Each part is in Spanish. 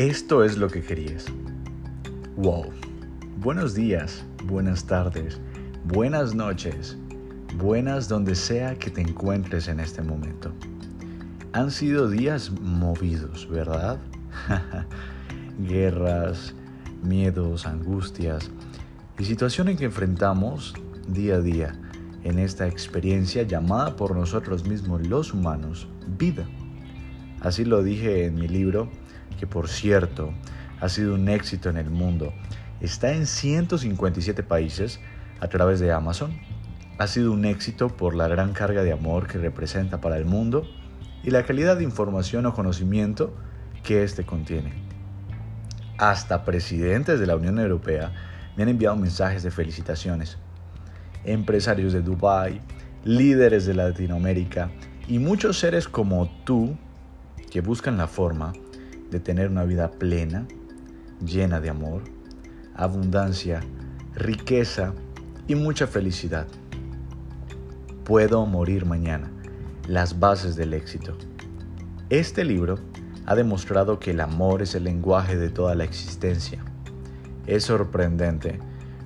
Esto es lo que querías. Wow. Buenos días, buenas tardes, buenas noches, buenas donde sea que te encuentres en este momento. Han sido días movidos, ¿verdad? Guerras, miedos, angustias y situaciones que enfrentamos día a día en esta experiencia llamada por nosotros mismos los humanos vida. Así lo dije en mi libro que por cierto ha sido un éxito en el mundo. Está en 157 países a través de Amazon. Ha sido un éxito por la gran carga de amor que representa para el mundo y la calidad de información o conocimiento que éste contiene. Hasta presidentes de la Unión Europea me han enviado mensajes de felicitaciones. Empresarios de Dubái, líderes de Latinoamérica y muchos seres como tú que buscan la forma de tener una vida plena, llena de amor, abundancia, riqueza y mucha felicidad. Puedo morir mañana. Las bases del éxito. Este libro ha demostrado que el amor es el lenguaje de toda la existencia. Es sorprendente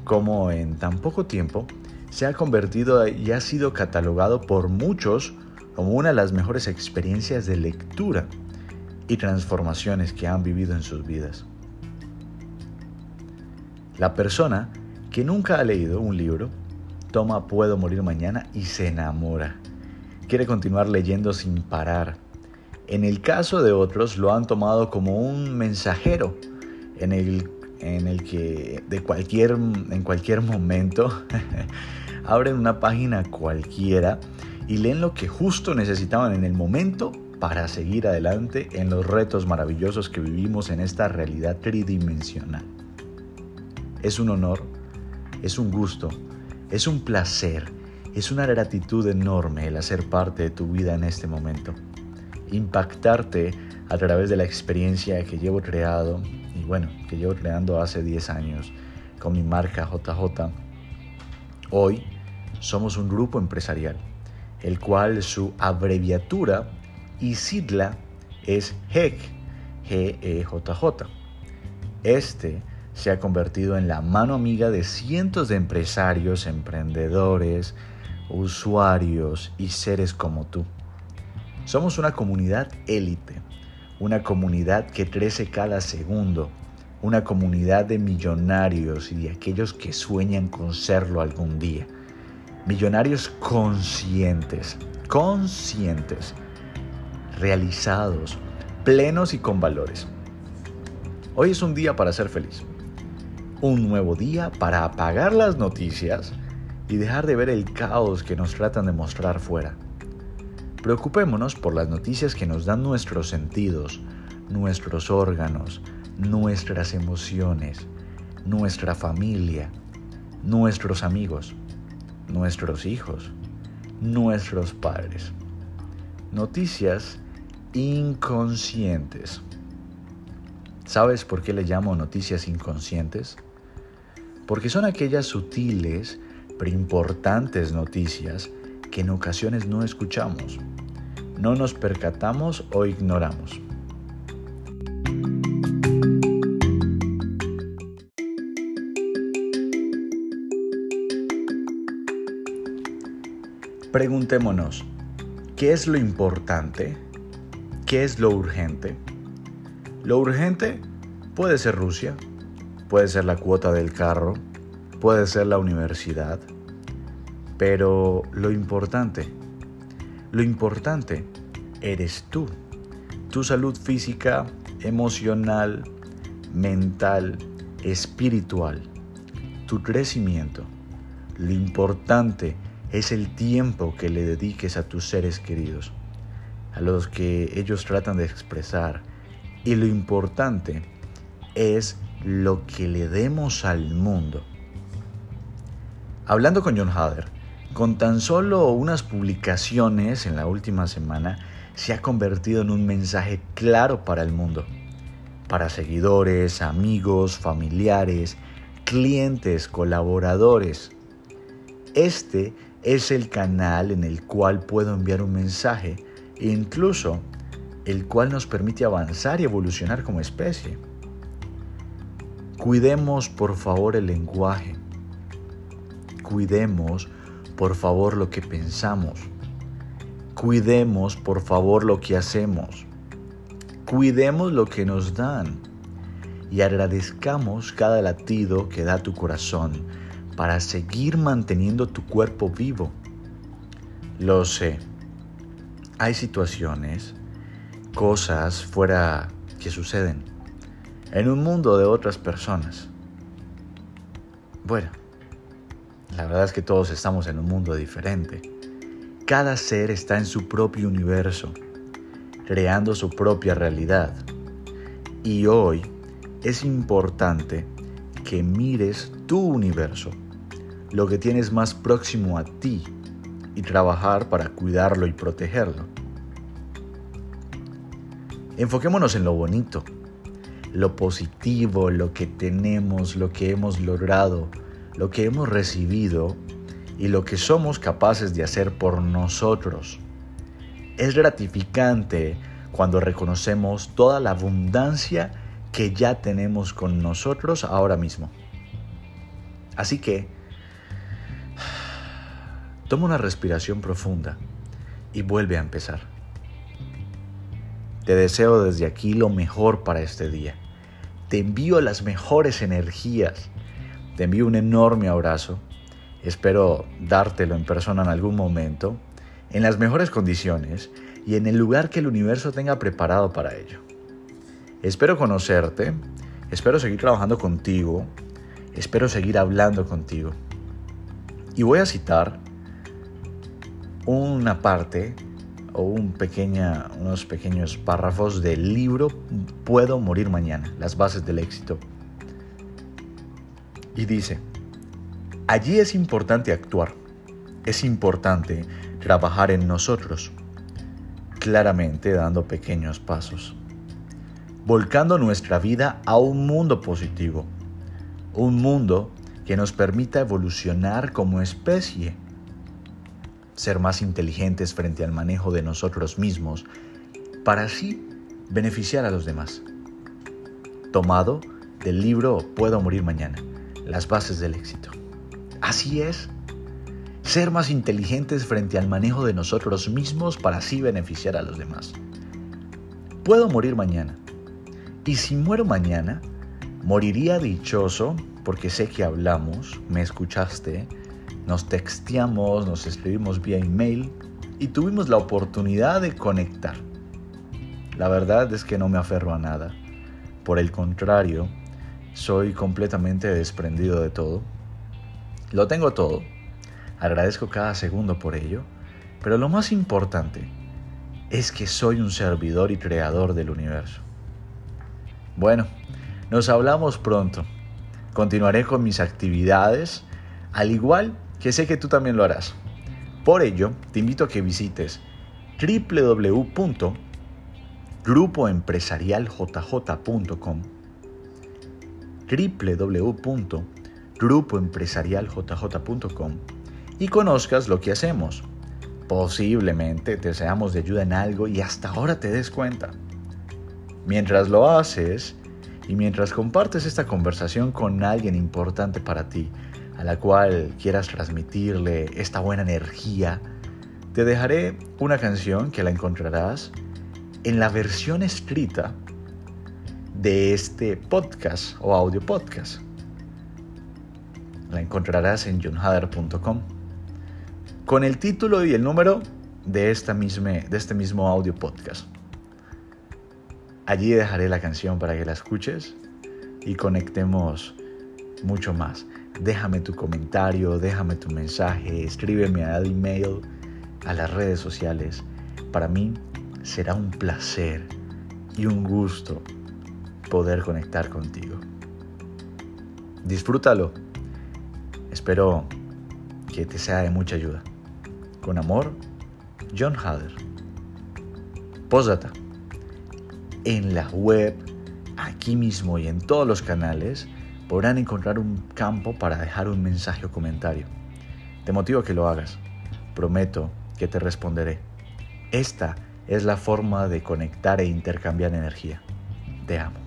cómo en tan poco tiempo se ha convertido y ha sido catalogado por muchos como una de las mejores experiencias de lectura y transformaciones que han vivido en sus vidas. La persona que nunca ha leído un libro toma Puedo morir mañana y se enamora. Quiere continuar leyendo sin parar. En el caso de otros lo han tomado como un mensajero en el, en el que de cualquier, en cualquier momento abren una página cualquiera y leen lo que justo necesitaban en el momento para seguir adelante en los retos maravillosos que vivimos en esta realidad tridimensional. Es un honor, es un gusto, es un placer, es una gratitud enorme el hacer parte de tu vida en este momento. Impactarte a través de la experiencia que llevo creado y bueno, que llevo creando hace 10 años con mi marca JJ. Hoy somos un grupo empresarial, el cual su abreviatura y sigla es HEC, G-E-J-J. Este se ha convertido en la mano amiga de cientos de empresarios, emprendedores, usuarios y seres como tú. Somos una comunidad élite, una comunidad que crece cada segundo, una comunidad de millonarios y de aquellos que sueñan con serlo algún día. Millonarios conscientes, conscientes, realizados, plenos y con valores. Hoy es un día para ser feliz. Un nuevo día para apagar las noticias y dejar de ver el caos que nos tratan de mostrar fuera. Preocupémonos por las noticias que nos dan nuestros sentidos, nuestros órganos, nuestras emociones, nuestra familia, nuestros amigos, nuestros hijos, nuestros padres. Noticias inconscientes. ¿Sabes por qué le llamo noticias inconscientes? Porque son aquellas sutiles pero importantes noticias que en ocasiones no escuchamos, no nos percatamos o ignoramos. Preguntémonos, ¿qué es lo importante? ¿Qué es lo urgente? Lo urgente puede ser Rusia, puede ser la cuota del carro, puede ser la universidad, pero lo importante, lo importante eres tú, tu salud física, emocional, mental, espiritual, tu crecimiento. Lo importante es el tiempo que le dediques a tus seres queridos a los que ellos tratan de expresar. Y lo importante es lo que le demos al mundo. Hablando con John Hader, con tan solo unas publicaciones en la última semana, se ha convertido en un mensaje claro para el mundo, para seguidores, amigos, familiares, clientes, colaboradores. Este es el canal en el cual puedo enviar un mensaje incluso el cual nos permite avanzar y evolucionar como especie. Cuidemos por favor el lenguaje. Cuidemos por favor lo que pensamos. Cuidemos por favor lo que hacemos. Cuidemos lo que nos dan y agradezcamos cada latido que da tu corazón para seguir manteniendo tu cuerpo vivo. Lo sé, hay situaciones, cosas fuera que suceden en un mundo de otras personas. Bueno, la verdad es que todos estamos en un mundo diferente. Cada ser está en su propio universo, creando su propia realidad. Y hoy es importante que mires tu universo, lo que tienes más próximo a ti, y trabajar para cuidarlo y protegerlo. Enfoquémonos en lo bonito, lo positivo, lo que tenemos, lo que hemos logrado, lo que hemos recibido y lo que somos capaces de hacer por nosotros. Es gratificante cuando reconocemos toda la abundancia que ya tenemos con nosotros ahora mismo. Así que, toma una respiración profunda y vuelve a empezar. Te deseo desde aquí lo mejor para este día. Te envío las mejores energías. Te envío un enorme abrazo. Espero dártelo en persona en algún momento, en las mejores condiciones y en el lugar que el universo tenga preparado para ello. Espero conocerte, espero seguir trabajando contigo, espero seguir hablando contigo. Y voy a citar una parte o un pequeña, unos pequeños párrafos del libro Puedo morir mañana, las bases del éxito. Y dice, allí es importante actuar, es importante trabajar en nosotros, claramente dando pequeños pasos volcando nuestra vida a un mundo positivo, un mundo que nos permita evolucionar como especie, ser más inteligentes frente al manejo de nosotros mismos, para así beneficiar a los demás. Tomado del libro Puedo morir mañana, las bases del éxito. Así es, ser más inteligentes frente al manejo de nosotros mismos para así beneficiar a los demás. Puedo morir mañana y si muero mañana, moriría dichoso porque sé que hablamos, me escuchaste, nos texteamos, nos escribimos vía email y tuvimos la oportunidad de conectar. La verdad es que no me aferro a nada. Por el contrario, soy completamente desprendido de todo. Lo tengo todo. Agradezco cada segundo por ello. Pero lo más importante es que soy un servidor y creador del universo. Bueno, nos hablamos pronto. Continuaré con mis actividades, al igual que sé que tú también lo harás. Por ello, te invito a que visites www.grupoempresarialjj.com www.grupoempresarialjj.com y conozcas lo que hacemos. Posiblemente te seamos de ayuda en algo y hasta ahora te des cuenta. Mientras lo haces y mientras compartes esta conversación con alguien importante para ti, a la cual quieras transmitirle esta buena energía, te dejaré una canción que la encontrarás en la versión escrita de este podcast o audio podcast. La encontrarás en johnhader.com con el título y el número de, esta de este mismo audio podcast. Allí dejaré la canción para que la escuches y conectemos mucho más. Déjame tu comentario, déjame tu mensaje, escríbeme al email, a las redes sociales. Para mí será un placer y un gusto poder conectar contigo. Disfrútalo. Espero que te sea de mucha ayuda. Con amor, John Hader. Postdata en la web, aquí mismo y en todos los canales, podrán encontrar un campo para dejar un mensaje o comentario. Te motivo a que lo hagas. Prometo que te responderé. Esta es la forma de conectar e intercambiar energía. Te amo.